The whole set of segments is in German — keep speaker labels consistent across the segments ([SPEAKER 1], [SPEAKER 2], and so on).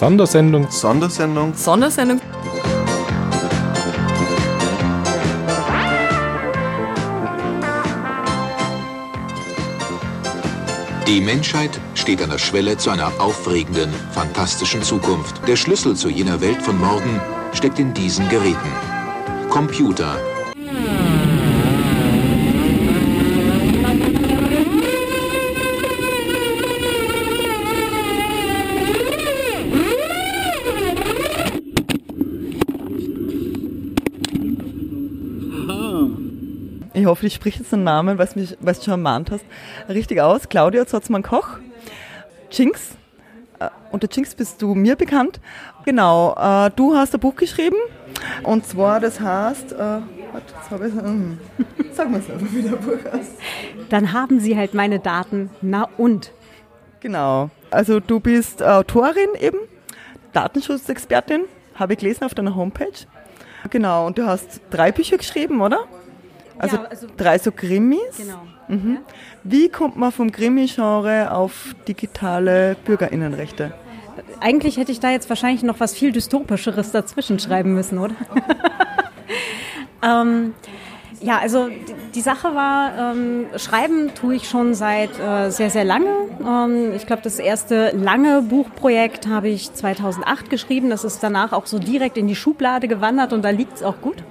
[SPEAKER 1] Sondersendung.
[SPEAKER 2] Sondersendung.
[SPEAKER 3] Sondersendung.
[SPEAKER 4] Die Menschheit steht an der Schwelle zu einer aufregenden, fantastischen Zukunft. Der Schlüssel zu jener Welt von morgen steckt in diesen Geräten. Computer.
[SPEAKER 3] Ich hoffe, ich spreche jetzt den Namen, weil du mich weil du schon ermahnt hast, richtig aus. Claudia Zotzmann-Koch. Jinx. Äh, Unter Jinx bist du mir bekannt. Genau, äh, du hast ein Buch geschrieben. Und zwar, das heißt, äh, warte, jetzt habe ich, hm. sag mal selber, wie der Buch heißt.
[SPEAKER 5] Dann haben Sie halt meine Daten. Na und?
[SPEAKER 3] Genau. Also du bist Autorin eben, Datenschutzexpertin, habe ich gelesen auf deiner Homepage. Genau, und du hast drei Bücher geschrieben, oder? Also,
[SPEAKER 5] Ja, also-
[SPEAKER 3] drei so Krimis.
[SPEAKER 5] Genau.
[SPEAKER 3] Mhm. Wie kommt man vom Krimi-Genre auf digitale Bürgerinnenrechte?
[SPEAKER 5] Eigentlich hätte ich da jetzt wahrscheinlich noch was viel Dystopischeres dazwischen schreiben müssen, oder? ähm, ja, also die, Sache war, ähm, schreiben tue ich schon seit äh, sehr, sehr lange. Ähm, ich glaube, das erste lange Buchprojekt habe ich 2008 geschrieben. Das ist danach auch so direkt in die Schublade gewandert und da liegt es auch gut.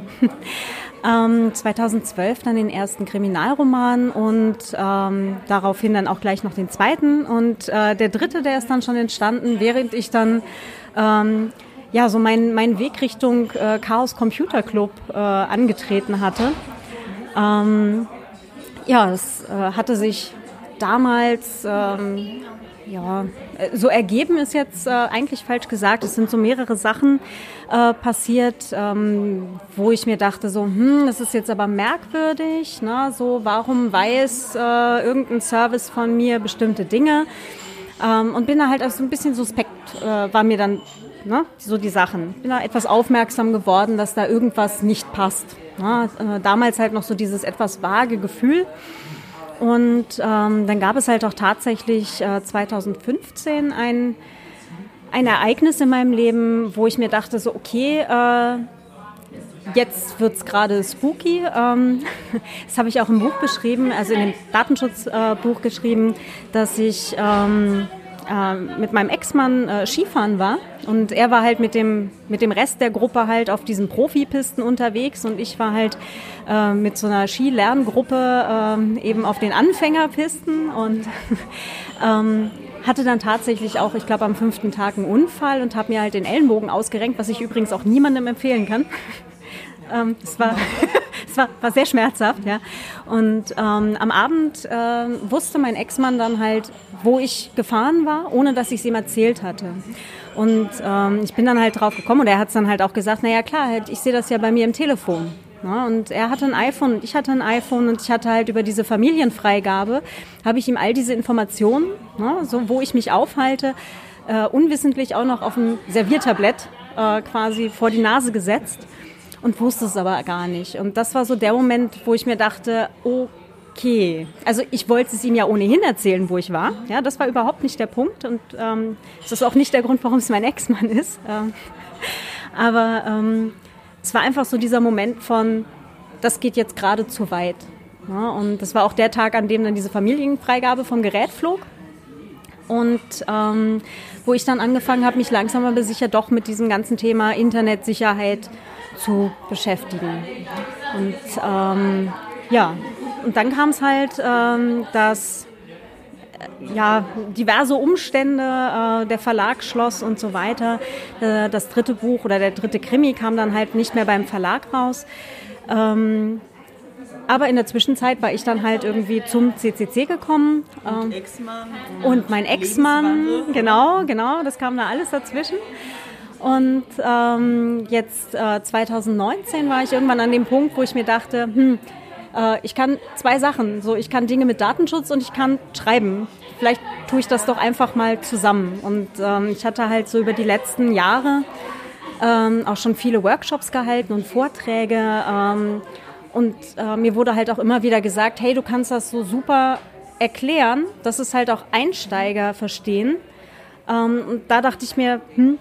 [SPEAKER 5] Ähm, 2012 dann den ersten Kriminalroman und ähm, daraufhin dann auch gleich noch den zweiten. Und äh, der dritte, der ist dann schon entstanden, während ich dann ähm, ja so meinen mein Weg Richtung äh, Chaos Computer Club äh, angetreten hatte. Ähm, ja, es äh, hatte sich damals ähm, ja, äh, so ergeben ist jetzt äh, eigentlich falsch gesagt. Es sind so mehrere Sachen äh, passiert, ähm, wo ich mir dachte, so, hm, das ist jetzt aber merkwürdig. Ne? So, warum weiß äh, irgendein Service von mir bestimmte Dinge? Ähm, und bin da halt auch so ein bisschen suspekt, äh, war mir dann ne, so die Sachen. Bin da etwas aufmerksam geworden, dass da irgendwas nicht passt. Ne? Äh, damals halt noch so dieses etwas vage Gefühl. Und ähm, dann gab es halt auch tatsächlich äh, 2015 ein, ein Ereignis in meinem Leben, wo ich mir dachte, so okay, äh, jetzt wird es gerade spooky. Ähm, das habe ich auch im Buch beschrieben, also in dem Datenschutzbuch äh, geschrieben, dass ich ähm, äh, mit meinem Ex-Mann äh, Skifahren war. Und er war halt mit dem, mit dem Rest der Gruppe halt auf diesen Profipisten unterwegs und ich war halt äh, mit so einer Skilerngruppe äh, eben auf den Anfängerpisten und ähm, hatte dann tatsächlich auch, ich glaube, am fünften Tag einen Unfall und habe mir halt den Ellenbogen ausgerenkt, was ich übrigens auch niemandem empfehlen kann. Ähm, es war, es war, war sehr schmerzhaft, ja. Und ähm, am Abend äh, wusste mein Ex-Mann dann halt, wo ich gefahren war, ohne dass ich es ihm erzählt hatte. Und ähm, ich bin dann halt drauf gekommen und er hat es dann halt auch gesagt, naja klar, halt, ich sehe das ja bei mir im Telefon. Ja, und er hatte ein iPhone und ich hatte ein iPhone und ich hatte halt über diese Familienfreigabe, habe ich ihm all diese Informationen, ja, so wo ich mich aufhalte, äh, unwissentlich auch noch auf ein Serviertablett äh, quasi vor die Nase gesetzt und wusste es aber gar nicht. Und das war so der Moment, wo ich mir dachte, okay, also ich wollte es ihm ja ohnehin erzählen, wo ich war. Ja, das war überhaupt nicht der Punkt und ähm, das ist auch nicht der Grund, warum es mein Ex-Mann ist. Ähm, aber ähm, es war einfach so dieser Moment von, das geht jetzt gerade zu weit. Ja, und das war auch der Tag, an dem dann diese Familienfreigabe vom Gerät flog. Und ähm, wo ich dann angefangen habe, mich langsam aber sicher doch mit diesem ganzen Thema Internetsicherheit zu beschäftigen. Und ähm, ja, und dann kam es halt, ähm, dass äh, ja, diverse Umstände, äh, der Verlag schloss und so weiter. Äh, das dritte Buch oder der dritte Krimi kam dann halt nicht mehr beim Verlag raus. Ähm, aber in der Zwischenzeit war ich dann halt irgendwie zum CCC gekommen.
[SPEAKER 3] Und Ex-Mann.
[SPEAKER 5] Und mein Ex-Mann, genau, genau, das kam da alles dazwischen. Und ähm, jetzt äh, 2019 war ich irgendwann an dem Punkt, wo ich mir dachte, hm, äh, ich kann zwei Sachen. So, ich kann Dinge mit Datenschutz und ich kann schreiben. Vielleicht tue ich das doch einfach mal zusammen. Und ähm, ich hatte halt so über die letzten Jahre ähm, auch schon viele Workshops gehalten und Vorträge. Ähm, und äh, mir wurde halt auch immer wieder gesagt, hey, du kannst das so super erklären, dass es halt auch Einsteiger verstehen. Ähm, und da dachte ich mir, hm,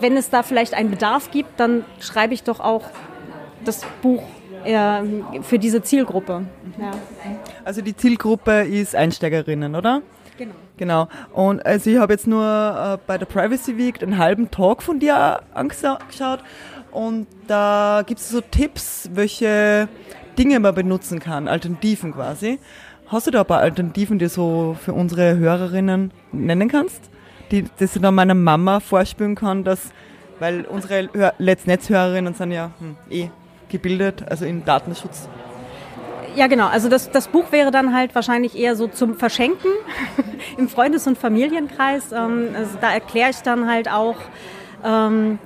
[SPEAKER 5] wenn es da vielleicht einen Bedarf gibt, dann schreibe ich doch auch das Buch äh, für diese Zielgruppe. Ja.
[SPEAKER 3] Also die Zielgruppe ist Einsteigerinnen, oder?
[SPEAKER 5] Genau.
[SPEAKER 3] Genau. Und also ich habe jetzt nur äh, bei der Privacy Week einen halben Talk von dir angeschaut und da gibt es so Tipps, welche Dinge man benutzen kann, Alternativen quasi. Hast du da ein paar Alternativen, die du so für unsere Hörerinnen nennen kannst? Die, dass ich dann meiner Mama vorspielen kann, dass, weil unsere Hör Netzhörerinnen sind ja hm, eh gebildet, also im Datenschutz.
[SPEAKER 5] Ja, genau. Also das, das Buch wäre dann halt wahrscheinlich eher so zum Verschenken im Freundes- und Familienkreis. Ähm, also da erkläre ich dann halt auch, ähm,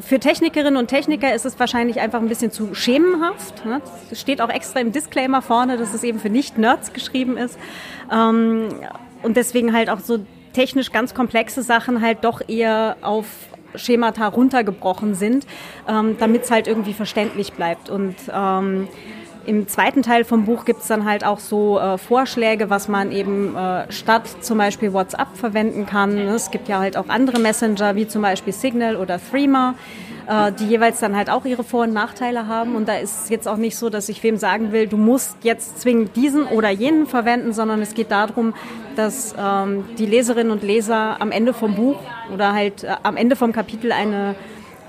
[SPEAKER 5] für Technikerinnen und Techniker ist es wahrscheinlich einfach ein bisschen zu schemenhaft. Ne? Es steht auch extra im Disclaimer vorne, dass es eben für Nicht-Nerds geschrieben ist. Ähm, und deswegen halt auch so technisch ganz komplexe Sachen halt doch eher auf Schemata runtergebrochen sind, ähm, damit es halt irgendwie verständlich bleibt. Und ähm, im zweiten Teil vom Buch gibt es dann halt auch so äh, Vorschläge, was man eben äh, statt zum Beispiel WhatsApp verwenden kann. Es gibt ja halt auch andere Messenger, wie zum Beispiel Signal oder Threema, äh, die jeweils dann halt auch ihre Vor- und Nachteile haben. Und da ist es jetzt auch nicht so, dass ich wem sagen will, du musst jetzt zwingend diesen oder jenen verwenden, sondern es geht darum, dass ähm, die Leserinnen und Leser am Ende vom Buch oder halt äh, am Ende vom Kapitel eine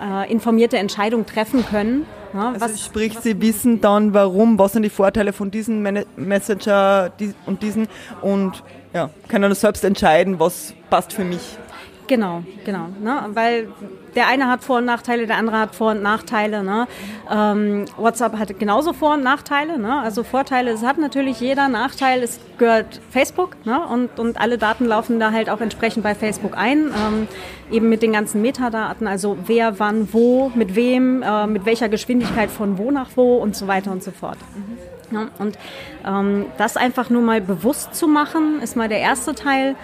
[SPEAKER 5] äh, informierte Entscheidung treffen können
[SPEAKER 3] ja, also was, sprich, was Sie wissen dann, warum, was sind die Vorteile von diesem Messenger und diesen und ja, können selbst entscheiden, was passt für mich.
[SPEAKER 5] Genau, genau. Ne? Weil der eine hat Vor- und Nachteile, der andere hat Vor- und Nachteile. Ne? Ähm, WhatsApp hat genauso Vor- und Nachteile. Ne? Also Vorteile, es hat natürlich jeder. Nachteil, es gehört Facebook ne? und, und alle Daten laufen da halt auch entsprechend bei Facebook ein. Ähm, eben mit den ganzen Metadaten, also wer, wann, wo, mit wem, äh, mit welcher Geschwindigkeit von wo nach wo und so weiter und so fort. Mhm. Und ähm, das einfach nur mal bewusst zu machen, ist mal der erste Teil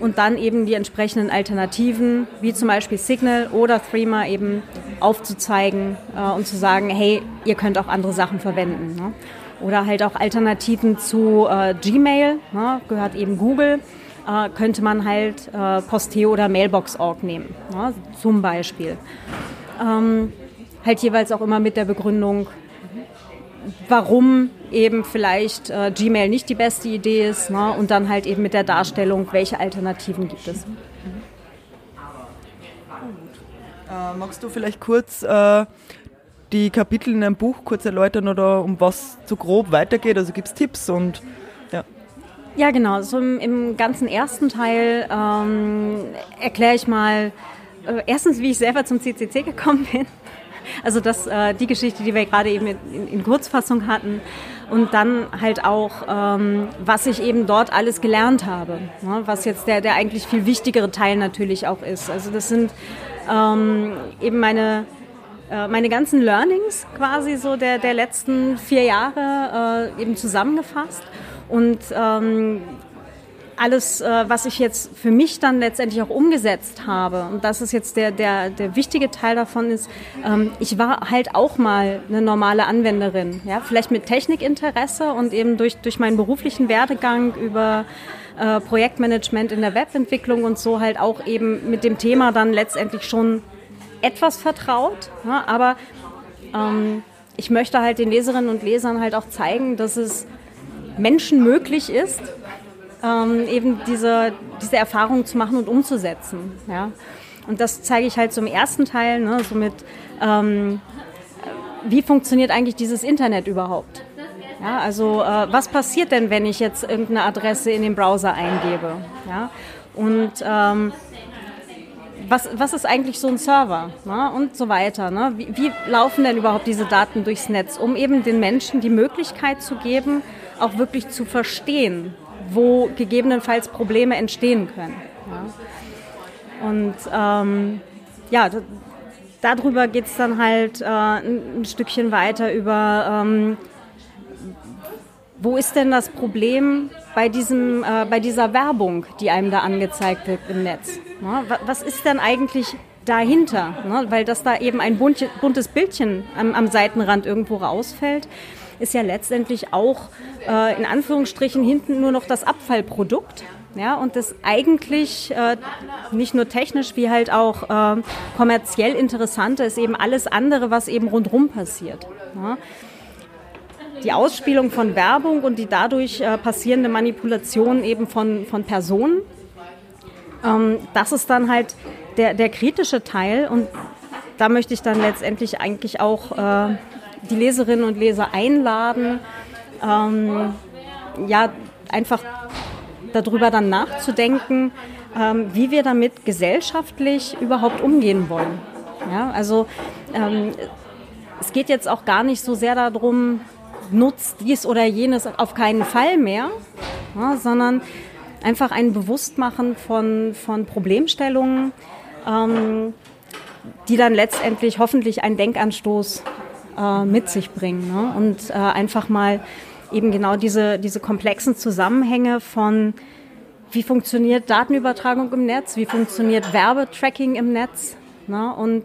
[SPEAKER 5] und dann eben die entsprechenden Alternativen, wie zum Beispiel Signal oder Threema eben aufzuzeigen äh, und zu sagen, hey, ihr könnt auch andere Sachen verwenden. Ne? Oder halt auch Alternativen zu äh, Gmail, ne? gehört eben Google, äh, könnte man halt äh, Posteo oder Mailbox.org nehmen, ne? zum Beispiel. Ähm, halt jeweils auch immer mit der Begründung, warum eben vielleicht äh, Gmail nicht die beste Idee ist ne? und dann halt eben mit der Darstellung, welche Alternativen gibt es.
[SPEAKER 3] Äh, magst du vielleicht kurz äh, die Kapitel in einem Buch kurz erläutern oder um was so grob weitergeht? Also gibt es Tipps und ja.
[SPEAKER 5] Ja, genau. So im, im ganzen ersten Teil ähm, erkläre ich mal äh, erstens, wie ich selber zum CCC gekommen bin. Also das, äh, die Geschichte, die wir gerade eben in, in, Kurzfassung hatten. Und dann halt auch, ähm, was ich eben dort alles gelernt habe. Ne? Was jetzt der, der eigentlich viel wichtigere Teil natürlich auch ist. Also das sind ähm, eben meine äh, meine ganzen Learnings quasi so der, der letzten vier Jahre äh, eben zusammengefasst. Und ähm, alles, äh, was ich jetzt für mich dann letztendlich auch umgesetzt habe, und das ist jetzt der, der, der wichtige Teil davon ist, ähm, ich war halt auch mal eine normale Anwenderin, ja, vielleicht mit Technikinteresse und eben durch, durch meinen beruflichen Werdegang über äh, Projektmanagement in der Webentwicklung und so halt auch eben mit dem Thema dann letztendlich schon etwas vertraut, ja, aber ähm, ich möchte halt den Leserinnen und Lesern halt auch zeigen, dass es Menschen möglich ist, ähm, eben diese, diese Erfahrung zu machen und umzusetzen. Ja? Und das zeige ich halt zum ersten Teil, ne, so mit, ähm, wie funktioniert eigentlich dieses Internet überhaupt? Ja, also äh, was passiert denn, wenn ich jetzt irgendeine Adresse in den Browser eingebe? Ja? Und ähm, was, was ist eigentlich so ein Server ne? und so weiter. Ne? Wie, wie laufen denn überhaupt diese Daten durchs Netz, um eben den Menschen die Möglichkeit zu geben, auch wirklich zu verstehen, wo gegebenenfalls Probleme entstehen können. Ja? Und ähm, ja, darüber geht es dann halt äh, ein, Stückchen weiter über, ähm, wo ist denn das Problem bei, diesem, äh, bei dieser Werbung, die einem da angezeigt wird im Netz? Ne? Was ist denn eigentlich dahinter? Ne? Weil das da eben ein buntes Bildchen am, am Seitenrand irgendwo rausfällt ist ja letztendlich auch äh, in Anführungsstrichen hinten nur noch das Abfallprodukt. Ja, und das eigentlich äh, nicht nur technisch wie halt auch äh, kommerziell Interessante ist eben alles andere, was eben rundherum passiert. Ja. Die Ausspielung von Werbung und die dadurch äh, passierende Manipulation eben von, von Personen, ähm, das ist dann halt der, der kritische Teil und da möchte ich dann letztendlich eigentlich auch äh, die Leserinnen und Leser einladen, ähm, ja, einfach darüber dann nachzudenken, ähm, wie wir damit gesellschaftlich überhaupt umgehen wollen. Ja, also ähm, es geht jetzt auch gar nicht so sehr darum, nutzt dies oder jenes auf keinen Fall mehr, ja, sondern einfach ein Bewusstmachen von, von Problemstellungen, ähm, die dann letztendlich hoffentlich einen Denkanstoß äh, mit sich bringen. Ne? Und äh, einfach mal eben genau diese, diese komplexen Zusammenhänge von, wie funktioniert Datenübertragung im Netz, wie funktioniert Werbetracking im Netz ne? und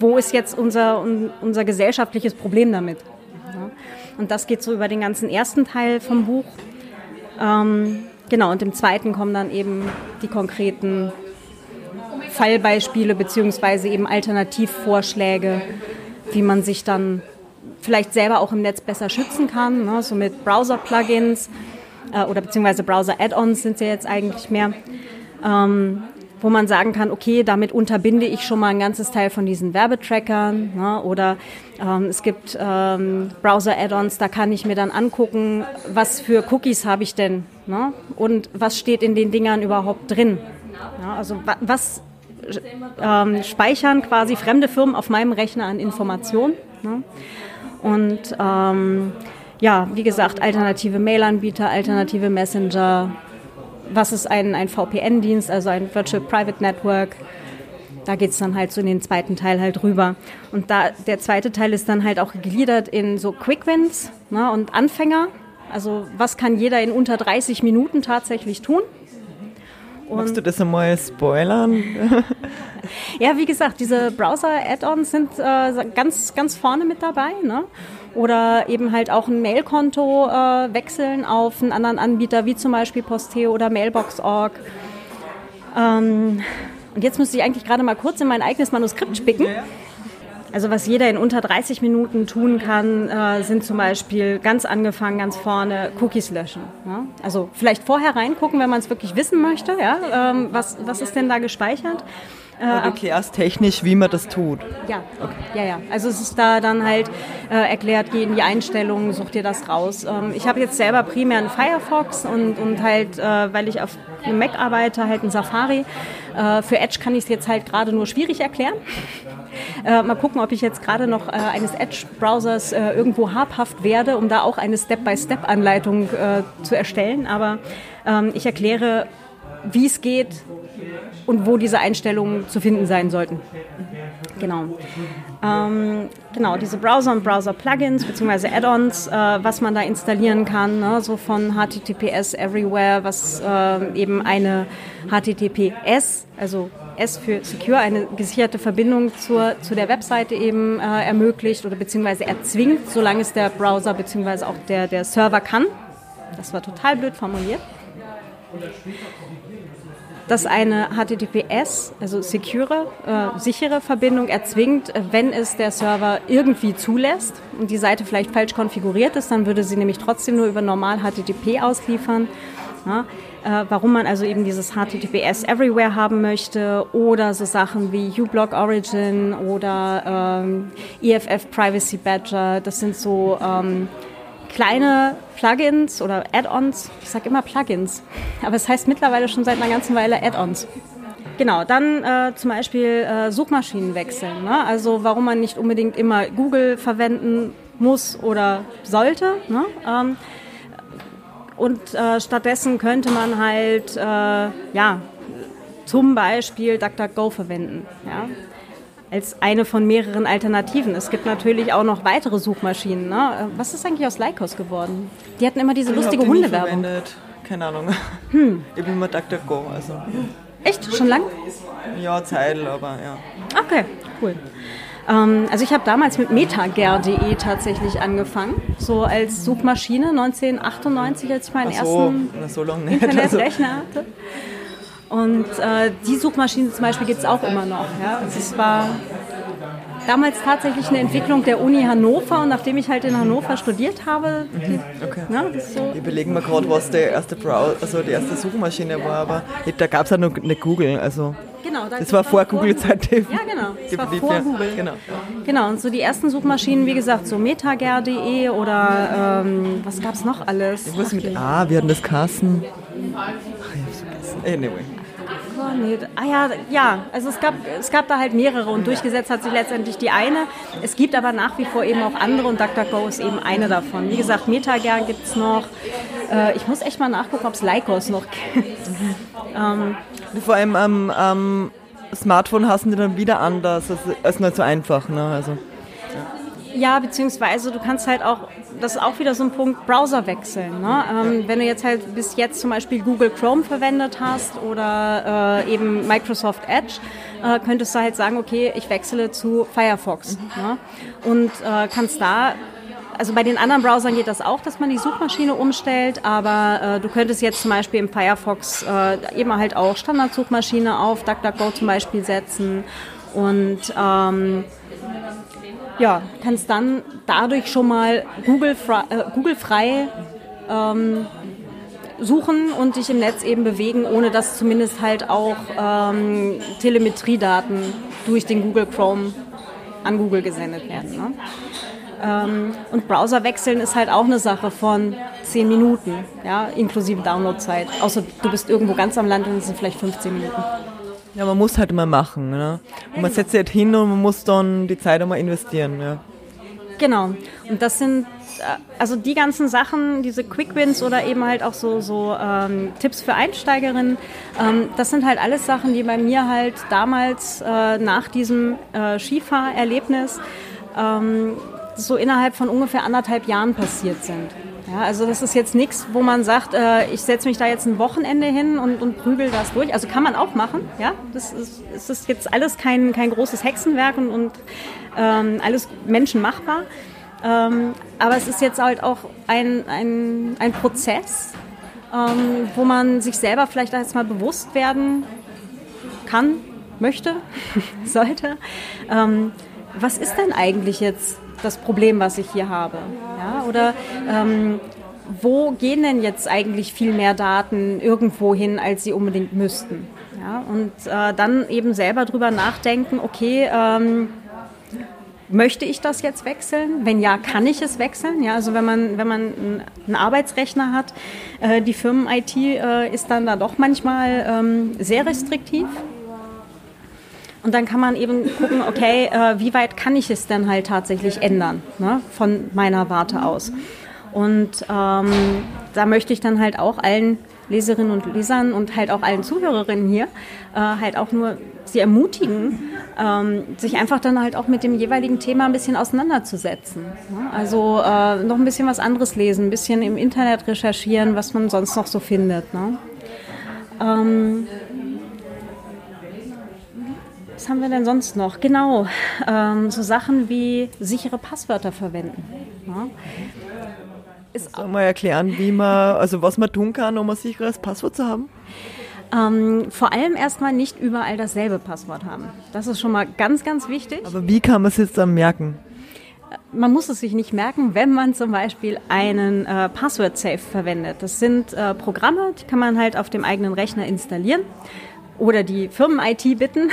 [SPEAKER 5] wo ist jetzt unser, unser gesellschaftliches Problem damit. Ne? Und das geht so über den ganzen ersten Teil vom Buch. Ähm, genau, und im zweiten kommen dann eben die konkreten Fallbeispiele beziehungsweise eben Alternativvorschläge, wie man sich dann vielleicht selber auch im Netz besser schützen kann, ne, so mit Browser-Plugins äh, oder beziehungsweise Browser-Add-ons sind sie jetzt eigentlich mehr, ähm, wo man sagen kann, okay, damit unterbinde ich schon mal ein ganzes Teil von diesen Werbetrackern ne, oder ähm, es gibt ähm, Browser-Add-ons, da kann ich mir dann angucken, was für Cookies habe ich denn ne, und was steht in den Dingern überhaupt drin. Ja, also was ähm, speichern quasi fremde Firmen auf meinem Rechner an Informationen. Ne? Und ähm, ja, wie gesagt, alternative Mail-Anbieter, alternative Messenger. Was ist ein, ein VPN-Dienst, also ein Virtual Private Network? Da geht es dann halt so in den zweiten Teil halt rüber. Und da, der zweite Teil ist dann halt auch gegliedert in so Quick Wins ne, und Anfänger. Also was kann jeder in unter 30 Minuten tatsächlich tun?
[SPEAKER 3] Und Magst du das einmal spoilern?
[SPEAKER 5] ja, wie gesagt, diese Browser-Add-ons sind äh, ganz, ganz vorne mit dabei. Ne? Oder eben halt auch ein Mailkonto äh, wechseln auf einen anderen Anbieter, wie zum Beispiel Posteo oder Mailbox.org. Ähm, und jetzt müsste ich eigentlich gerade mal kurz in mein eigenes Manuskript spicken. Also was jeder in unter 30 Minuten tun kann, äh, sind zum Beispiel ganz angefangen, ganz vorne Cookies löschen. Ja? Also vielleicht vorher reingucken, wenn man es wirklich wissen möchte, ja? Ähm, was, was ist denn da gespeichert.
[SPEAKER 3] Äh, du erklärst technisch, wie man das tut.
[SPEAKER 5] Ja, okay. ja, ja. Also es ist da dann halt äh, erklärt, geh in die Einstellungen, such dir das raus. Ähm, ich habe jetzt selber primär einen Firefox und, und halt, äh, weil ich auf einem Mac arbeite, halt einen Safari. Äh, für Edge kann ich es jetzt halt gerade nur schwierig erklären. Äh, mal gucken, ob ich jetzt gerade noch äh, eines Edge-Browsers äh, irgendwo habhaft werde, um da auch eine Step-by-Step-Anleitung äh, zu erstellen. Aber ähm, ich erkläre, wie es geht und wo diese Einstellungen zu finden sein sollten. Genau. Ähm, genau, diese Browser und Browser-Plugins bzw. Add-ons, äh, was man da installieren kann, ne, so von HTTPS Everywhere, was äh, eben eine HTTPS, also S für Secure, eine gesicherte Verbindung zur, zu der Webseite eben äh, ermöglicht oder beziehungsweise erzwingt, solange es der Browser beziehungsweise auch der, der Server kann. Das war total blöd formuliert dass eine HTTPS, also secure, äh, sichere Verbindung erzwingt, wenn es der Server irgendwie zulässt und die Seite vielleicht falsch konfiguriert ist, dann würde sie nämlich trotzdem nur über normal HTTP ausliefern. Ja, äh, warum man also eben dieses HTTPS Everywhere haben möchte oder so Sachen wie uBlock Origin oder ähm, EFF Privacy Badger, das sind so ähm, kleine Plugins oder Add-ons. Ich sage immer Plugins, aber es heißt mittlerweile schon seit einer ganzen Weile Add-ons. Genau, dann äh, zum Beispiel äh, Suchmaschinen wechseln. Ne? Also warum man nicht unbedingt immer Google verwenden muss oder sollte. Ne? Ähm, und äh, stattdessen könnte man halt, äh, ja, zum Beispiel DuckDuckGo verwenden. Ja? Als eine von mehreren Alternativen. Es gibt natürlich auch noch weitere Suchmaschinen. Ne? Was ist eigentlich aus Lycos geworden? Die hatten immer diese lustige
[SPEAKER 3] Ich hab die
[SPEAKER 5] Hundewerbung.
[SPEAKER 3] verwendet. Keine Ahnung. Hm. Ich bin immer DuckDuckGo, also
[SPEAKER 5] Echt? Schon lang?
[SPEAKER 3] ja, Zeitl, aber ja.
[SPEAKER 5] Okay, cool. Ähm, also ich habe damals mit metager.de tatsächlich angefangen, so als Suchmaschine 1998, als ich meinen
[SPEAKER 3] so,
[SPEAKER 5] ersten
[SPEAKER 3] so lange nicht. Also,
[SPEAKER 5] Internetrechner hatte. Und äh, die Suchmaschine zum Beispiel gibt es auch immer noch. Ja? Also es war damals tatsächlich eine Entwicklung der Uni Hannover und nachdem ich halt in Hannover studiert habe, die,
[SPEAKER 3] Mhm, okay.
[SPEAKER 5] ne, das ist so,
[SPEAKER 3] Ich überlege mir gerade, was der erste Browser, also die erste Suchmaschine war, aber da gab es ja noch nicht Google. Also
[SPEAKER 5] genau, da-
[SPEAKER 3] das war vor Google-Zeit.
[SPEAKER 5] Ja, genau. Das war vor Google.
[SPEAKER 3] Genau.
[SPEAKER 5] Genau, und so die ersten Suchmaschinen, wie gesagt, so metager.de oder ähm, was gab es noch alles?
[SPEAKER 3] Was
[SPEAKER 5] Ach,
[SPEAKER 3] mit. A, wir hatten das Kassen. Ach, ich hab's vergessen. Anyway.
[SPEAKER 5] Oh, nee. Ah ja, ja, also es gab, es gab da halt mehrere und durchgesetzt hat sich letztendlich die eine. Es gibt aber nach wie vor eben auch andere und DuckDuckGo ist eben eine davon. Wie gesagt, Metager gibt es noch. Äh, ich muss echt mal nachgucken, ob es Lycos noch gibt. ähm,
[SPEAKER 3] Vor allem am am Smartphone hassen die dann wieder anders. Das ist nicht so einfach. Ne? Also,
[SPEAKER 5] Ja, beziehungsweise du kannst halt auch, das ist auch wieder so ein Punkt, Browser wechseln. Ne? Ähm, wenn du jetzt halt bis jetzt zum Beispiel Google Chrome verwendet hast oder äh, eben Microsoft Edge, äh, könntest du halt sagen, okay, ich wechsle zu Firefox. Ne? Und äh, kannst da also bei den anderen Browsern geht das auch, dass man die Suchmaschine umstellt, aber äh, du könntest jetzt zum Beispiel im Firefox äh, eben halt auch Standardsuchmaschine auf DuckDuckGo zum Beispiel setzen und ähm, ja, kannst dann dadurch schon mal Google, frei, äh, Google frei ähm, suchen und dich im Netz eben bewegen, ohne dass zumindest halt auch ähm, Telemetriedaten durch den Google Chrome an Google gesendet werden. Ne? Ähm, und Browser wechseln ist halt auch eine Sache von 10 Minuten, ja, inklusive Downloadzeit. Außer du bist irgendwo ganz am Land und es sind vielleicht 15 Minuten.
[SPEAKER 3] Ja, man muss halt immer machen. Ne? Und man setzt sich halt hin und man muss dann die Zeit einmal investieren. Ja.
[SPEAKER 5] Genau. Und das sind äh, also die ganzen Sachen, diese Quick Wins oder eben halt auch so, so ähm, Tipps für Einsteigerinnen, ähm, das sind halt alles Sachen, die bei mir halt damals äh, nach diesem äh, Skifahrerlebnis ähm, so innerhalb von ungefähr anderthalb Jahren passiert sind. Ja, also das ist jetzt nichts, wo man sagt, äh, ich setze mich da jetzt ein Wochenende hin und, und prügel das durch. Also kann man auch machen. Ja, das ist, ist jetzt alles kein, kein großes Hexenwerk und, und ähm, alles menschenmachbar. Ähm, aber es ist jetzt halt auch ein, ein, ein Prozess, ähm, wo man sich selber vielleicht erst mal bewusst werden kann, möchte, sollte. Ähm, was ist denn eigentlich jetzt das Problem, was ich hier habe? Ja, oder ähm, wo gehen denn jetzt eigentlich viel mehr Daten irgendwo hin, als sie unbedingt müssten? Ja, und äh, dann eben selber drüber nachdenken, okay, ähm, Möchte ich das jetzt wechseln? Wenn ja, kann ich es wechseln? Ja, also wenn man, wenn man einen Arbeitsrechner hat, äh, die Firmen-IT äh, ist dann da doch manchmal ähm, sehr restriktiv. Und dann kann man eben gucken, okay, äh, wie weit kann ich es denn halt tatsächlich ändern, ne, von meiner Warte aus. Und ähm, da möchte ich dann halt auch allen Leserinnen und Lesern und halt auch allen Zuhörerinnen hier äh, halt auch nur sie ermutigen, ähm, sich einfach dann halt auch mit dem jeweiligen Thema ein bisschen auseinanderzusetzen. Ne? Also äh, noch ein bisschen was anderes lesen, ein bisschen im Internet recherchieren, was man sonst noch so findet. Ne? Ähm, was haben wir denn sonst noch? Genau, ähm, so Sachen wie sichere Passwörter verwenden. Ja? Ist
[SPEAKER 3] Soll mal erklären, wie man, also was man tun kann, um ein sicheres Passwort zu haben?
[SPEAKER 5] ähm, vor allem erstmal nicht überall dasselbe Passwort haben. Das ist schon mal ganz, ganz wichtig.
[SPEAKER 3] Aber wie kann man es jetzt dann merken?
[SPEAKER 5] Man muss es sich nicht merken, wenn man zum Beispiel einen äh, Password Safe verwendet. Das sind äh, Programme, die kann man halt auf dem eigenen Rechner installieren. Oder die Firmen-IT bitten.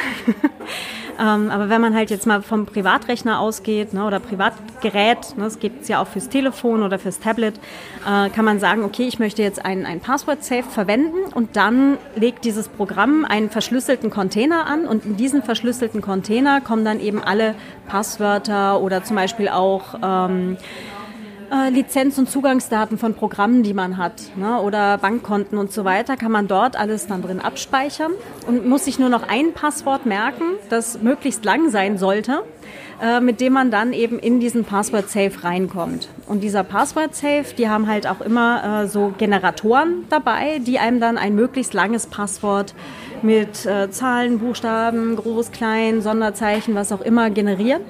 [SPEAKER 5] ähm, aber wenn man halt jetzt mal vom Privatrechner ausgeht ne, oder Privatgerät, ne, das gibt es ja auch fürs Telefon oder fürs Tablet, äh, kann man sagen, okay, ich möchte jetzt ein, ein Passwort-Safe verwenden und dann legt dieses Programm einen verschlüsselten Container an und in diesen verschlüsselten Container kommen dann eben alle Passwörter oder zum Beispiel auch ähm, äh, Lizenz- und Zugangsdaten von Programmen, die man hat, ne, oder Bankkonten und so weiter, kann man dort alles dann drin abspeichern und muss sich nur noch ein Passwort merken, das möglichst lang sein sollte, äh, mit dem man dann eben in diesen Passwort-Safe reinkommt. Und dieser Passwort-Safe, die haben halt auch immer äh, so Generatoren dabei, die einem dann ein möglichst langes Passwort mit äh, Zahlen, Buchstaben, groß, klein, Sonderzeichen, was auch immer generieren.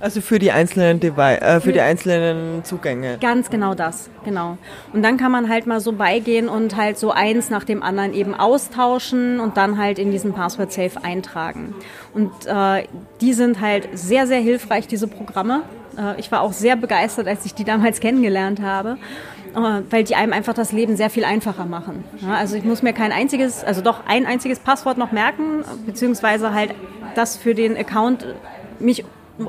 [SPEAKER 3] Also für die einzelnen Devi äh, für die einzelnen Zugänge.
[SPEAKER 5] Ganz genau das, genau. Und dann kann man halt mal so beigehen und halt so eins nach dem anderen eben austauschen und dann halt in diesen Password Safe eintragen. Und äh, die sind halt sehr, sehr hilfreich, diese Programme. Äh, ich war auch sehr begeistert, als ich die damals kennengelernt habe äh, weil die einem einfach das Leben sehr viel einfacher machen. Also ich muss mir kein einziges, also doch ein einziges Passwort noch merken, beziehungsweise halt das für den Account mich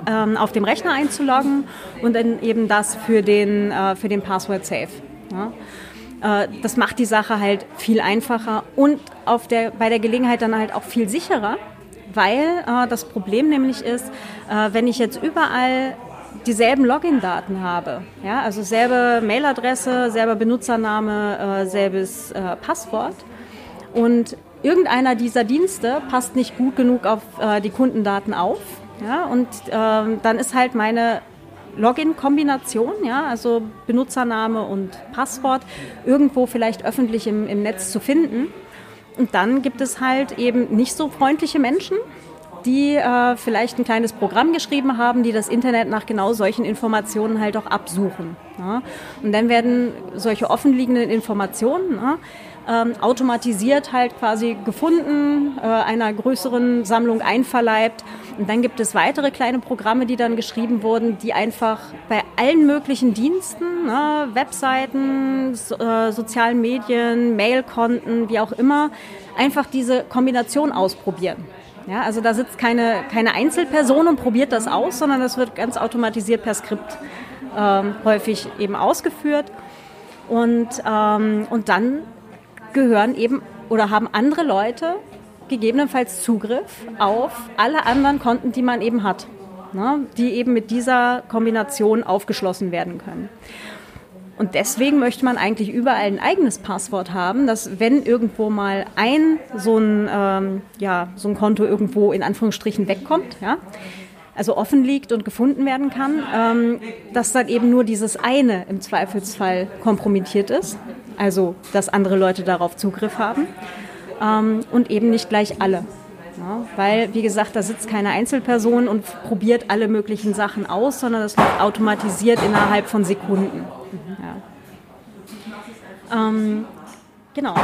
[SPEAKER 5] ähm, auf dem Rechner einzuloggen und dann eben das für den, äh, für den Password Safe. Ja. Äh, das macht die Sache halt viel einfacher und auf der, bei der Gelegenheit dann halt auch viel sicherer, weil äh, das Problem nämlich ist, äh, wenn ich jetzt überall dieselben Login-Daten habe, ja, also selbe Mailadresse, selber Benutzername, äh, selbes äh, Passwort und irgendeiner dieser Dienste passt nicht gut genug auf die Kundendaten auf, ja, und ähm, dann ist halt meine Login-Kombination, ja, also Benutzername und Passwort, irgendwo vielleicht öffentlich im, im Netz zu finden. Und dann gibt es halt eben nicht so freundliche Menschen, die äh, vielleicht ein kleines Programm geschrieben haben, die das Internet nach genau solchen Informationen halt auch absuchen. Ja. Und dann werden solche offenliegenden Informationen ja, ähm, automatisiert halt quasi gefunden, äh, einer größeren Sammlung einverleibt. Und dann gibt es weitere kleine Programme, die dann geschrieben wurden, die einfach bei allen möglichen Diensten, ne, Webseiten, so, äh, sozialen Medien, Mailkonten, wie auch immer, einfach diese Kombination ausprobieren. Ja, also da sitzt keine, keine Einzelperson und probiert das aus, sondern das wird ganz automatisiert per Skript ähm, häufig eben ausgeführt. Und, ähm, und dann gehören eben oder haben andere Leute gegebenenfalls Zugriff auf alle anderen Konten, die man eben hat, ne, die eben mit dieser Kombination aufgeschlossen werden können. Und deswegen möchte man eigentlich überall ein eigenes Passwort haben, dass wenn irgendwo mal ein so ein, ähm, ja, so ein Konto irgendwo in Anführungsstrichen wegkommt, ja, also offen liegt und gefunden werden kann, ähm, dass dann eben nur dieses eine im Zweifelsfall kompromittiert ist, also dass andere Leute darauf Zugriff haben ähm, und eben nicht gleich alle. Ja, weil, wie gesagt, da sitzt keine Einzelperson und probiert alle möglichen Sachen aus, sondern das läuft automatisiert innerhalb von Sekunden. Ja. Ähm, genau.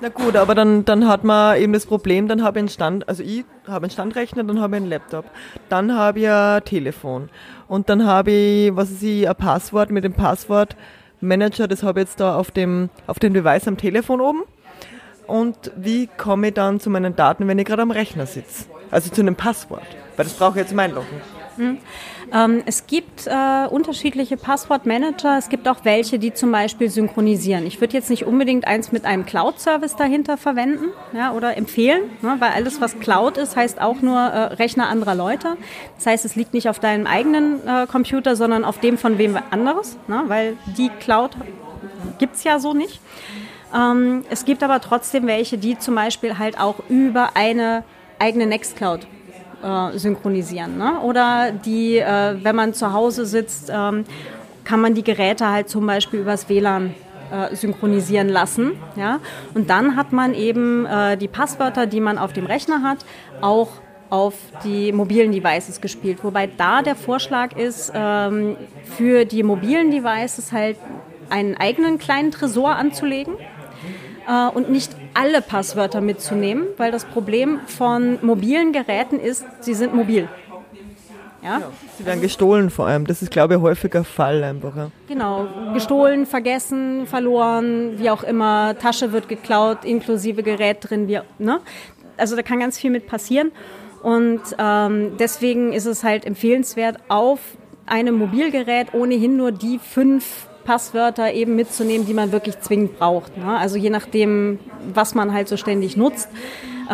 [SPEAKER 3] Na gut, aber dann, dann hat man eben das Problem, dann habe ich einen Stand, also ich habe einen Standrechner, dann habe ich einen Laptop, dann habe ich ein Telefon und dann habe ich, was ist ich, ein Passwort mit dem Passwortmanager, das habe ich jetzt da auf dem, auf dem Device am Telefon oben. Und wie komme ich dann zu meinen Daten, wenn ich gerade am Rechner sitze? Also zu einem Passwort, weil das brauche ich jetzt zum Einloggen.
[SPEAKER 5] Mhm. Ähm, es gibt äh, unterschiedliche Passwortmanager. Es gibt auch welche, die zum Beispiel synchronisieren. Ich würde jetzt nicht unbedingt eins mit einem Cloud-Service dahinter verwenden ja, oder empfehlen, ne, weil alles, was Cloud ist, heißt auch nur äh, Rechner anderer Leute. Das heißt, es liegt nicht auf deinem eigenen äh, Computer, sondern auf dem von wem anderes, ne, weil die Cloud gibt es ja so nicht. Ähm, es gibt aber trotzdem welche, die zum Beispiel halt auch über eine eigene Nextcloud äh, synchronisieren. Ne? Oder die, äh, wenn man zu Hause sitzt, ähm, kann man die Geräte halt zum Beispiel übers WLAN äh, synchronisieren lassen. Ja? Und dann hat man eben äh, die Passwörter, die man auf dem Rechner hat, auch auf die mobilen Devices gespielt. Wobei da der Vorschlag ist, ähm, für die mobilen Devices halt einen eigenen kleinen Tresor anzulegen und nicht alle Passwörter mitzunehmen, weil das Problem von mobilen Geräten ist, sie sind mobil. Ja? ja?
[SPEAKER 3] sie werden gestohlen vor allem. Das ist, glaube ich, ein häufiger Fall einfach. Ja.
[SPEAKER 5] Genau, gestohlen, vergessen, verloren, wie auch immer. Tasche wird geklaut, inklusive Gerät drin. Wie, ne? also da kann ganz viel mit passieren. Und ähm, deswegen ist es halt empfehlenswert, auf einem Mobilgerät ohnehin nur die fünf Passwörter eben mitzunehmen, die man wirklich zwingend braucht. Ne? Also je nachdem, was man halt so ständig nutzt.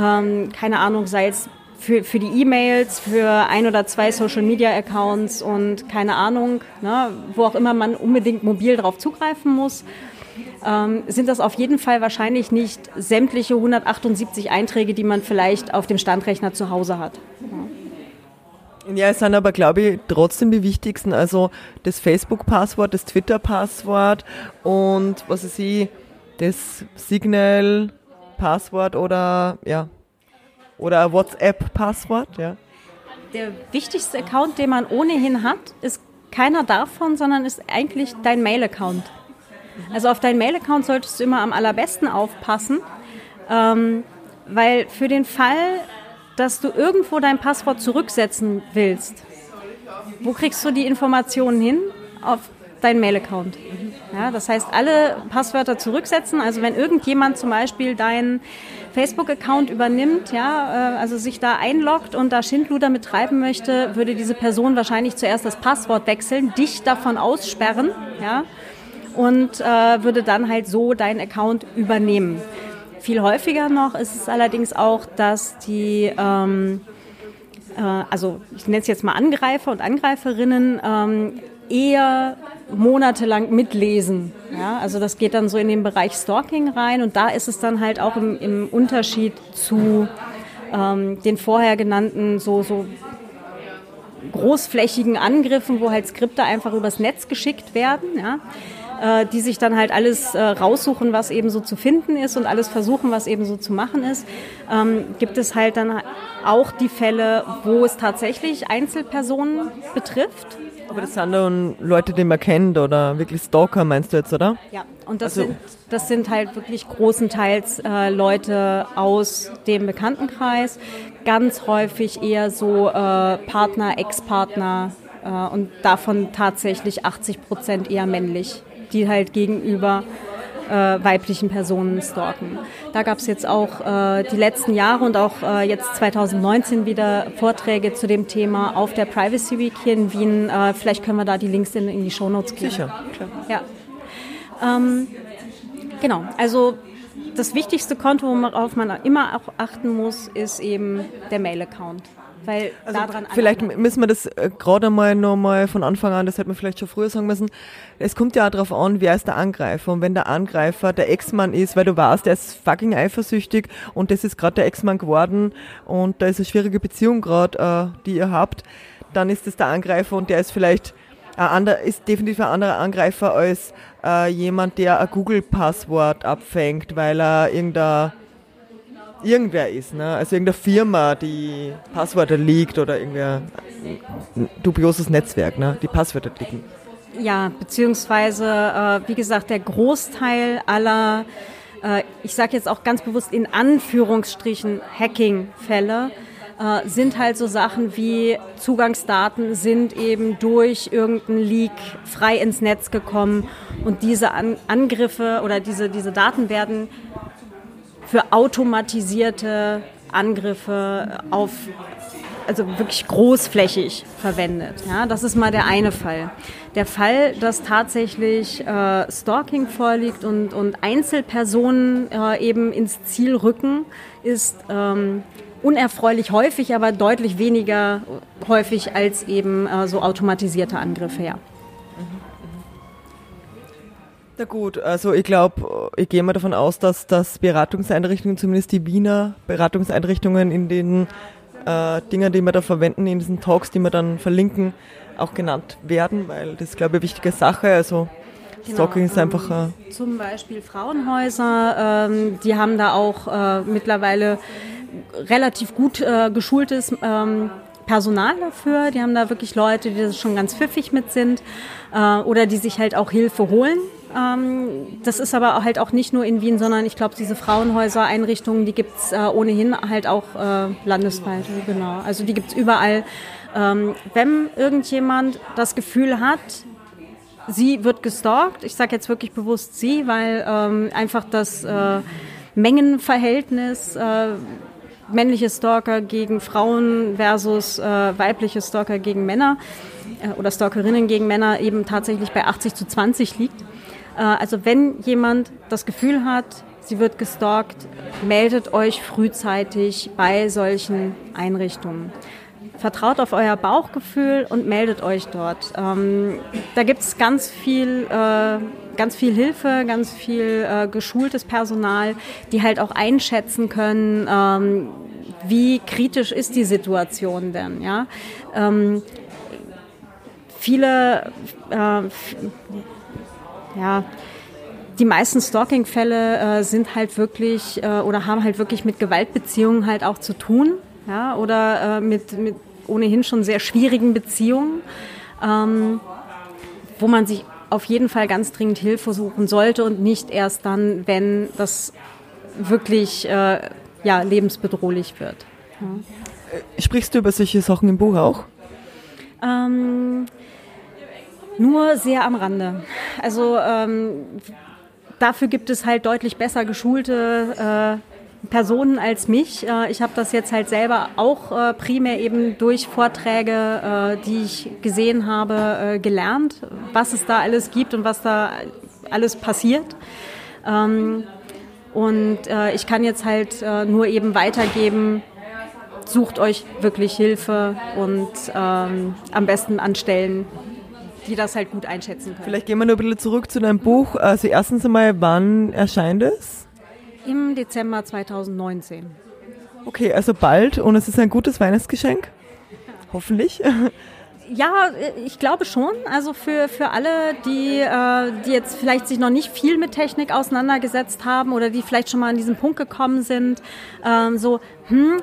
[SPEAKER 5] Ähm, keine Ahnung, sei es für, für die E-Mails, für ein oder zwei Social-Media-Accounts und keine Ahnung, ne, wo auch immer man unbedingt mobil darauf zugreifen muss ähm, sind das auf jeden Fall wahrscheinlich nicht sämtliche 178 Einträge, die man vielleicht auf dem Standrechner zu Hause hat.
[SPEAKER 3] Ja, es sind aber, glaube ich, trotzdem die wichtigsten. Also das Facebook-Passwort, das Twitter-Passwort und was weiß ich, das Signal-Passwort oder ja oder WhatsApp-Passwort, ja.
[SPEAKER 5] Der wichtigste Account, den man ohnehin hat, ist keiner davon, sondern ist eigentlich dein Mail-Account. Also auf deinen Mail-Account solltest du immer am allerbesten aufpassen, ähm, weil für den Fall, dass du irgendwo dein Passwort zurücksetzen willst, wo kriegst du die Informationen hin? Auf deinen Mail-Account. Ja, das heißt, alle Passwörter zurücksetzen. Also wenn irgendjemand zum Beispiel deinen Facebook-Account übernimmt, ja, äh, also sich da einloggt und da Schindluder betreiben möchte, würde diese Person wahrscheinlich zuerst das Passwort wechseln, dich davon aussperren, ja, und äh, würde dann halt so deinen Account übernehmen. Viel häufiger noch ist es allerdings auch, dass die, ähm, äh, also ich nenne es jetzt mal Angreifer und Angreiferinnen, ähm, eher monatelang mitlesen. Ja, also das geht dann so in den Bereich Stalking rein und da ist es dann halt auch im, im Unterschied zu ähm, den vorher genannten so, so großflächigen Angriffen, wo halt Skripte einfach übers Netz geschickt werden. Ja äh, die sich dann halt alles äh, raussuchen, was eben so zu finden ist und alles versuchen, was eben so zu machen ist, ähm, gibt es halt dann auch die Fälle, wo es tatsächlich Einzelpersonen betrifft.
[SPEAKER 3] Aber das sind dann Leute, die man kennt oder wirklich Stalker, meinst du jetzt, oder?
[SPEAKER 5] Ja, und das, also, sind, das sind halt wirklich großenteils äh, Leute aus dem Bekanntenkreis, ganz häufig eher so äh, Partner, Ex-Partner äh, und davon tatsächlich 80 Prozent eher männlich die halt gegenüber äh, weiblichen Personen stalken. Da gab es jetzt auch äh, die letzten Jahre und auch äh, jetzt 2019 wieder Vorträge zu dem Thema auf der Privacy Week hier in Wien. Äh, vielleicht können wir da die Links in, in die Shownotes geben.
[SPEAKER 3] Sicher, klar.
[SPEAKER 5] Ja. Ähm, genau, also das wichtigste Konto, worauf man immer auch achten muss, ist eben der Mail-Account. Weil
[SPEAKER 3] also daran vielleicht müssen wir das äh, gerade mal nochmal von Anfang an, das hätte man vielleicht schon früher sagen müssen. Es kommt ja auch darauf an, wer ist der Angreifer. Und wenn der Angreifer der Ex-Mann ist, weil du weißt, der ist fucking eifersüchtig und das ist gerade der Ex-Mann geworden und da ist eine schwierige Beziehung gerade, äh, die ihr habt, dann ist das der Angreifer und der ist vielleicht ein anderer, ist definitiv ein anderer Angreifer als äh, jemand, der ein Google-Passwort abfängt, weil er irgendein irgendwer ist, ne? Also irgendeine Firma, die Passwörter liegt oder irgendwer ein dubioses Netzwerk, ne? Die Passwörter liegen.
[SPEAKER 5] Ja, beziehungsweise, äh, wie gesagt, der Großteil aller, äh, ich sage jetzt auch ganz bewusst in Anführungsstrichen Hacking-Fälle, äh, sind halt so Sachen wie Zugangsdaten sind eben durch irgendeinen Leak frei ins Netz gekommen und diese An Angriffe oder diese, diese Daten werden für automatisierte Angriffe auf also wirklich großflächig verwendet. Ja, das ist mal der eine Fall. Der Fall, dass tatsächlich äh, Stalking vorliegt und, und Einzelpersonen äh, eben ins Ziel rücken, ist ähm, unerfreulich häufig, aber deutlich weniger häufig als eben äh, so automatisierte Angriffe. Ja.
[SPEAKER 3] Na gut, also ich glaube, ich gehe mal davon aus, dass das Beratungseinrichtungen, zumindest die Wiener Beratungseinrichtungen in den äh, Dingen, die wir da verwenden, in diesen Talks, die wir dann verlinken, auch genannt werden, weil das ist, glaube ich, eine wichtige Sache. Also genau, Stalking ist einfach...
[SPEAKER 5] Äh zum Beispiel Frauenhäuser, ähm, die haben da auch äh, mittlerweile relativ gut äh, geschultes ähm, Personal dafür. Die haben da wirklich Leute, die das schon ganz pfiffig mit sind äh, oder die sich halt auch Hilfe holen. Ähm, das ist aber halt auch nicht nur in Wien, sondern ich glaube, diese Frauenhäuser-Einrichtungen, die gibt es äh, ohnehin halt auch äh, landesweit. Genau. Also die gibt es überall. Ähm, wenn irgendjemand das Gefühl hat, sie wird gestalkt, ich sage jetzt wirklich bewusst sie, weil ähm, einfach das äh, Mengenverhältnis männliche Stalker gegen Frauen versus weibliche Stalker gegen Männer oder Stalkerinnen gegen Männer eben tatsächlich bei 80 zu 20 liegt. Äh, also wenn jemand das Gefühl hat, sie wird gestalkt, meldet euch frühzeitig bei solchen Einrichtungen. Vertraut auf euer Bauchgefühl und meldet euch dort. Ähm, da gibt es ganz viel, äh, ganz viel Hilfe, ganz viel äh, geschultes Personal, die halt auch einschätzen können, ähm, wie kritisch ist die Situation denn. Ja? Ähm, viele, äh, ja, die meisten Stalking-Fälle äh, sind halt wirklich äh, oder haben halt wirklich mit Gewaltbeziehungen halt auch zu tun, ja, oder äh, mit, mit ohnehin schon sehr schwierigen Beziehungen, ähm, wo man sich auf jeden Fall ganz dringend Hilfe suchen sollte und nicht erst dann, wenn das wirklich äh, ja, lebensbedrohlich wird. Ja.
[SPEAKER 3] Sprichst du über solche Sachen im Buch auch?
[SPEAKER 5] Ähm, nur sehr am Rande. Also ähm, dafür gibt es halt deutlich besser geschulte äh, Personen als mich. Äh, ich habe das jetzt halt selber auch äh, primär eben durch Vorträge, äh, die ich gesehen habe, äh, gelernt, was es da alles gibt und was da alles passiert. Ähm, und äh, ich kann jetzt halt nur eben weitergeben, sucht euch wirklich Hilfe und ähm, am besten an Stellen, die das halt gut einschätzen können.
[SPEAKER 3] Vielleicht gehen wir noch ein bisschen zurück zu deinem Buch. Also erstens einmal, wann erscheint es?
[SPEAKER 5] Im Dezember 2019.
[SPEAKER 3] Okay, also bald und es ist ein gutes Weihnachtsgeschenk. Hoffentlich.
[SPEAKER 5] Ja, ich glaube schon. Also für, für alle, die, äh, die jetzt vielleicht sich noch nicht viel mit Technik auseinandergesetzt haben oder die vielleicht schon mal an diesen Punkt gekommen sind, ähm, so, hm,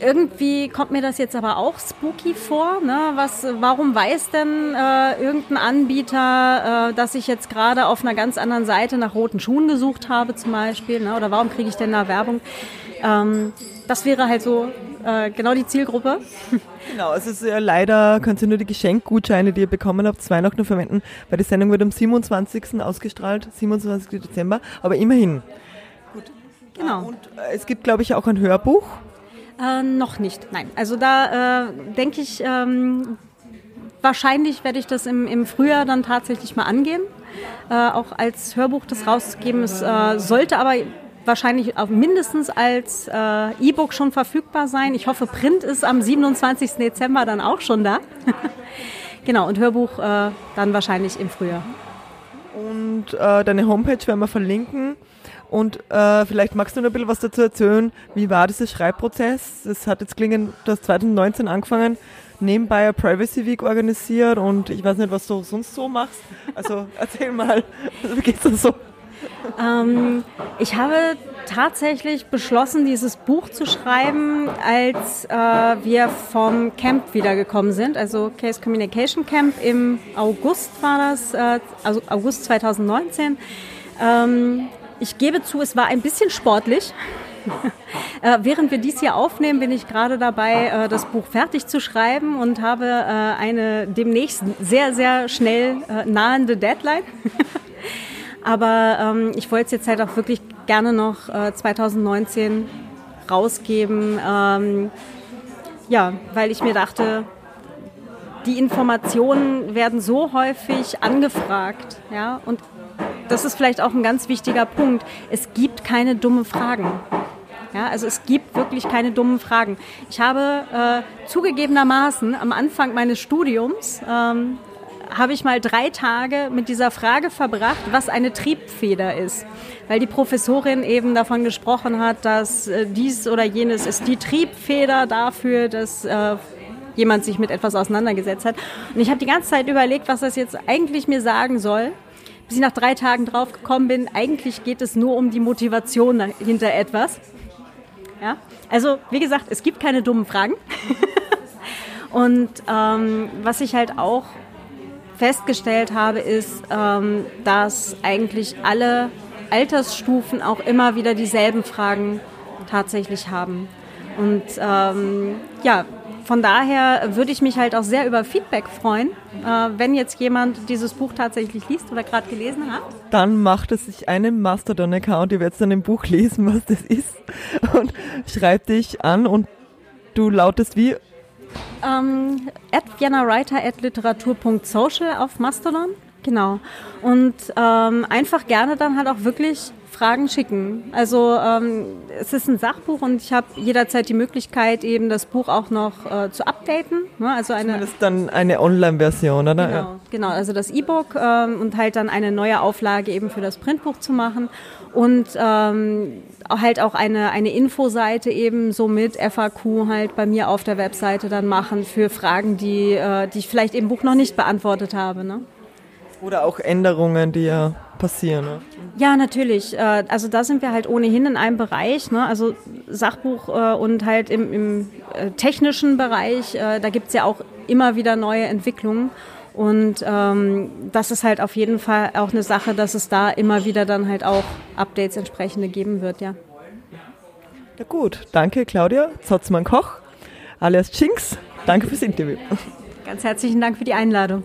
[SPEAKER 5] irgendwie kommt mir das jetzt aber auch spooky vor. Ne? Was, warum weiß denn äh, irgendein Anbieter, äh, dass ich jetzt gerade auf einer ganz anderen Seite nach roten Schuhen gesucht habe zum Beispiel? Ne? Oder warum kriege ich denn da Werbung? Ähm, das wäre halt so äh, genau die Zielgruppe.
[SPEAKER 3] Genau, es ist ja leider, könnt ihr nur die Geschenkgutscheine, die ihr bekommen habt, zwei noch nur verwenden, weil die Sendung wird am 27. ausgestrahlt, 27. Dezember, aber immerhin. Gut. Genau. Und äh, es gibt, glaube ich, auch ein Hörbuch.
[SPEAKER 5] Äh, noch nicht, nein. Also da äh, denke ich, ähm, wahrscheinlich werde ich das im, im Frühjahr dann tatsächlich mal angehen. Äh, auch als Hörbuch das rauszugeben. Es äh, sollte aber wahrscheinlich auch mindestens als äh, E-Book schon verfügbar sein. Ich hoffe, Print ist am 27. Dezember dann auch schon da. genau, und Hörbuch äh, dann wahrscheinlich im Frühjahr.
[SPEAKER 3] Und deine Homepage werden wir verlinken. Und äh, vielleicht magst du noch ein bisschen was dazu erzählen. Wie war dieser Schreibprozess? Es hat jetzt klingen, du hast 2019 angefangen, nebenbei eine Privacy Week organisiert und ich weiß nicht, was du sonst so machst. Also erzähl mal, wie geht's dir so?
[SPEAKER 5] Ähm, ich habe tatsächlich beschlossen, dieses Buch zu schreiben, als äh, wir vom Camp wiedergekommen sind. Also Case Communication Camp im August war das, äh, also August 2019. Ähm, ich gebe zu, es war ein bisschen sportlich. äh, während wir dies hier aufnehmen, bin ich gerade dabei, äh, das Buch fertig zu schreiben und habe äh, eine demnächst sehr, sehr schnell äh, nahende Deadline. Aber ähm, ich wollte es jetzt halt auch wirklich gerne noch 2019 äh, rausgeben. Ähm, ja, weil ich mir dachte, die Informationen werden so häufig angefragt, ja, und das ist vielleicht auch ein ganz wichtiger Punkt. Es gibt keine dummen Fragen. Ja, also es gibt wirklich keine dummen Fragen. Ich habe äh, zugegebenermaßen am Anfang meines Studiums ähm, habe ich mal drei Tage mit dieser Frage verbracht, was eine Triebfeder ist. Weil die Professorin eben davon gesprochen hat, dass äh, dies oder jenes ist die Triebfeder dafür, dass äh, jemand sich mit etwas auseinandergesetzt hat. Und ich habe die ganze Zeit überlegt, was das jetzt eigentlich mir sagen soll bis ich nach drei Tagen drauf gekommen bin, eigentlich geht es nur um die Motivation hinter etwas. Ja? Also, wie gesagt, es gibt keine dummen Fragen. Und ähm, was ich halt auch festgestellt habe, ist, ähm, dass eigentlich alle Altersstufen auch immer wieder dieselben Fragen tatsächlich haben. Und ähm, ja, von daher würde ich mich halt auch sehr über Feedback freuen, äh, wenn jetzt jemand dieses Buch tatsächlich liest oder gerade gelesen hat.
[SPEAKER 3] Dann macht es sich einen Mastodon-Account, ihr werdet dann im Buch lesen, was das ist und schreibt dich an und du lautest wie?
[SPEAKER 5] Ähm, at viennaWriter at literatur.social auf Mastodon. Genau. Und ähm, einfach gerne dann halt auch wirklich Fragen schicken. Also ähm, es ist ein Sachbuch und ich habe jederzeit die Möglichkeit, eben das Buch auch noch äh, zu updaten. Ne? Also eine,
[SPEAKER 3] das ist dann eine Online-Version, oder?
[SPEAKER 5] Genau, genau also das E-Book ähm, und halt dann eine neue Auflage eben für das Printbuch zu machen und ähm, halt auch eine, eine Infoseite eben so mit FAQ halt bei mir auf der Webseite dann machen für Fragen, die, äh, die ich vielleicht im Buch noch nicht beantwortet habe. Ne?
[SPEAKER 3] Oder auch Änderungen, die ja passieren. Ne?
[SPEAKER 5] Ja, natürlich. Äh, also da sind wir halt ohnehin in einem Bereich, ne? also Sachbuch äh, und halt im, im äh, technischen Bereich, da gibt es ja auch immer wieder neue Entwicklungen. Und ähm, das ist halt auf jeden Fall auch eine Sache, dass es da immer wieder dann halt auch Updates entsprechende geben wird, ja.
[SPEAKER 3] Na gut, danke Claudia Zotzmann-Koch, alias Chinks. Danke fürs Interview.
[SPEAKER 5] Ganz herzlichen Dank für die Einladung.